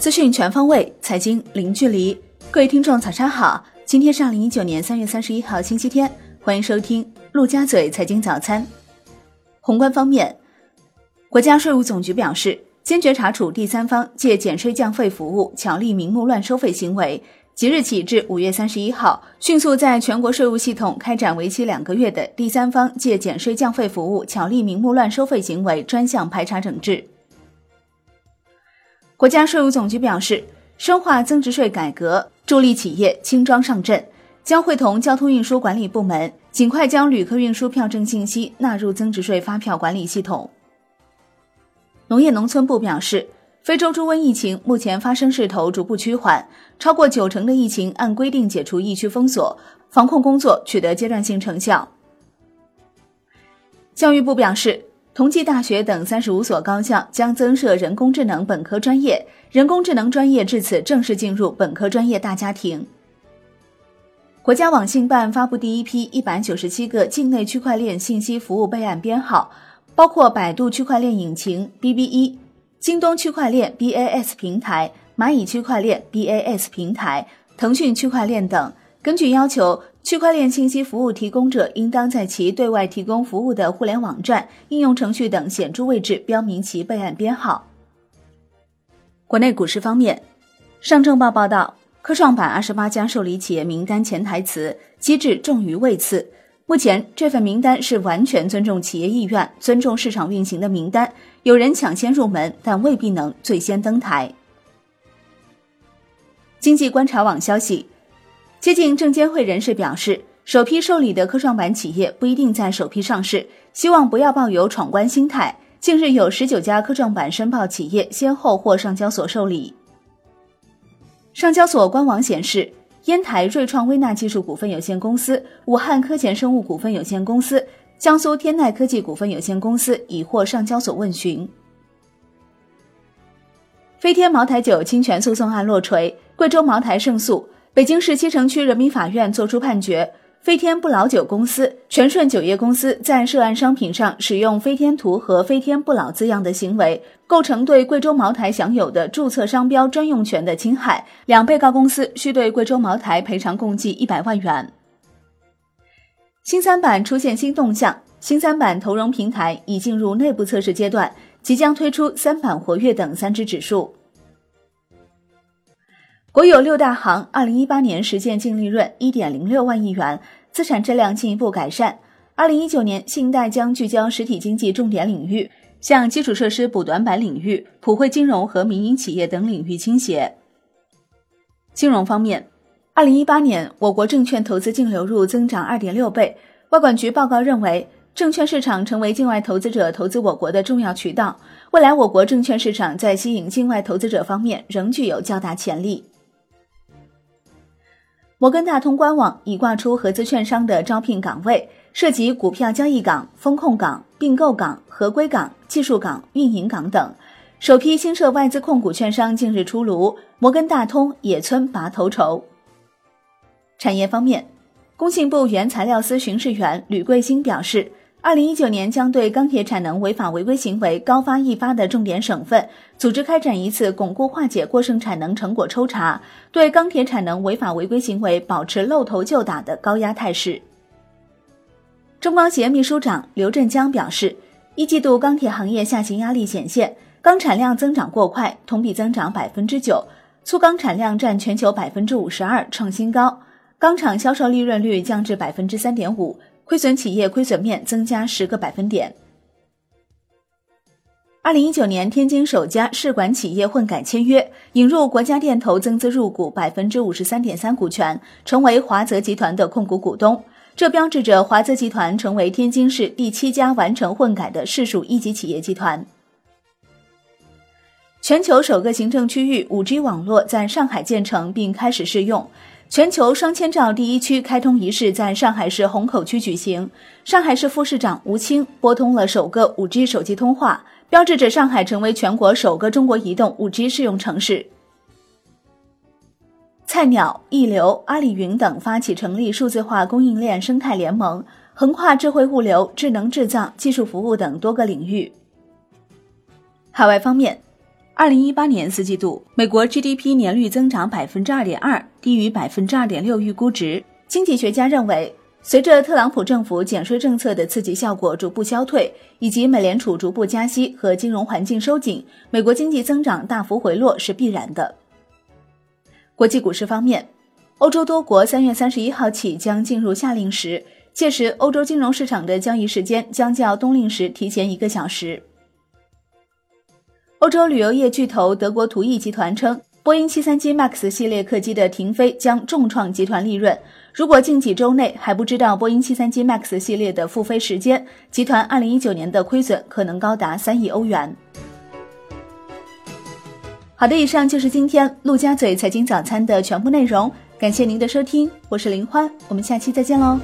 资讯全方位，财经零距离。各位听众，早上好！今天是二零一九年三月三十一号，星期天。欢迎收听陆家嘴财经早餐。宏观方面，国家税务总局表示，坚决查处第三方借减税降费服务巧立名目乱收费行为。即日起至五月三十一号，迅速在全国税务系统开展为期两个月的第三方借减税降费服务巧立名目乱收费行为专项排查整治。国家税务总局表示，深化增值税改革，助力企业轻装上阵，将会同交通运输管理部门尽快将旅客运输票证信息纳入增值税发票管理系统。农业农村部表示。非洲猪瘟疫情目前发生势头逐步趋缓，超过九成的疫情按规定解除疫区封锁，防控工作取得阶段性成效。教育部表示，同济大学等三十五所高校将增设人工智能本科专业，人工智能专业至此正式进入本科专业大家庭。国家网信办发布第一批一百九十七个境内区块链信息服务备案编号，包括百度区块链引擎 BB1。京东区块链 BAS 平台、蚂蚁区块链 BAS 平台、腾讯区块链等，根据要求，区块链信息服务提供者应当在其对外提供服务的互联网站、应用程序等显著位置标明其备案编号。国内股市方面，上证报报道，科创板二十八家受理企业名单潜台词机制重于位次。目前这份名单是完全尊重企业意愿、尊重市场运行的名单。有人抢先入门，但未必能最先登台。经济观察网消息，接近证监会人士表示，首批受理的科创板企业不一定在首批上市，希望不要抱有闯关心态。近日有十九家科创板申报企业先后获上交所受理。上交所官网显示。烟台瑞创微纳技术股份有限公司、武汉科前生物股份有限公司、江苏天耐科技股份有限公司已获上交所问询。飞天茅台酒侵权诉讼案落锤，贵州茅台胜诉，北京市西城区人民法院作出判决。飞天不老酒公司、全顺酒业公司在涉案商品上使用“飞天图”和“飞天不老”字样的行为，构成对贵州茅台享有的注册商标专用权的侵害。两被告公司需对贵州茅台赔偿共计一百万元。新三板出现新动向，新三板投融平台已进入内部测试阶段，即将推出三板活跃等三只指数。国有六大行二零一八年实现净利润一点零六万亿元，资产质量进一步改善。二零一九年，信贷将聚焦实体经济重点领域，向基础设施补短板领域、普惠金融和民营企业等领域倾斜。金融方面，二零一八年我国证券投资净流入增长二点六倍。外管局报告认为，证券市场成为境外投资者投资我国的重要渠道，未来我国证券市场在吸引境外投资者方面仍具有较大潜力。摩根大通官网已挂出合资券商的招聘岗位，涉及股票交易岗、风控岗、并购岗、合规岗、技术岗、运营岗等。首批新设外资控股券商近日出炉，摩根大通、野村拔头筹。产业方面，工信部原材料司巡视员吕桂新表示。二零一九年将对钢铁产能违法违规行为高发易发的重点省份组织开展一次巩固化解过剩产能成果抽查，对钢铁产能违法违规行为保持露头就打的高压态势。中钢协秘书长刘振江表示，一季度钢铁行业下行压力显现，钢产量增长过快，同比增长百分之九，粗钢产量占全球百分之五十二，创新高，钢厂销售利润率降至百分之三点五。亏损企业亏损面增加十个百分点。二零一九年，天津首家市管企业混改签约，引入国家电投增资入股百分之五十三点三股权，成为华泽集团的控股股东。这标志着华泽集团成为天津市第七家完成混改的市属一级企业集团。全球首个行政区域五 G 网络在上海建成并开始试用。全球双千兆第一区开通仪式在上海市虹口区举行，上海市副市长吴清拨通了首个 5G 手机通话，标志着上海成为全国首个中国移动 5G 试用城市。菜鸟、易流、阿里云等发起成立数字化供应链生态联盟，横跨智慧物流、智能制造、技术服务等多个领域。海外方面。二零一八年四季度，美国 GDP 年率增长百分之二点二，低于百分之二点六预估值。经济学家认为，随着特朗普政府减税政策的刺激效果逐步消退，以及美联储逐步加息和金融环境收紧，美国经济增长大幅回落是必然的。国际股市方面，欧洲多国三月三十一号起将进入夏令时，届时欧洲金融市场的交易时间将较冬令时提前一个小时。欧洲旅游业巨头德国图意集团称，波音737 MAX 系列客机的停飞将重创集团利润。如果近几周内还不知道波音737 MAX 系列的复飞时间，集团2019年的亏损可能高达三亿欧元。好的，以上就是今天陆家嘴财经早餐的全部内容，感谢您的收听，我是林欢，我们下期再见喽。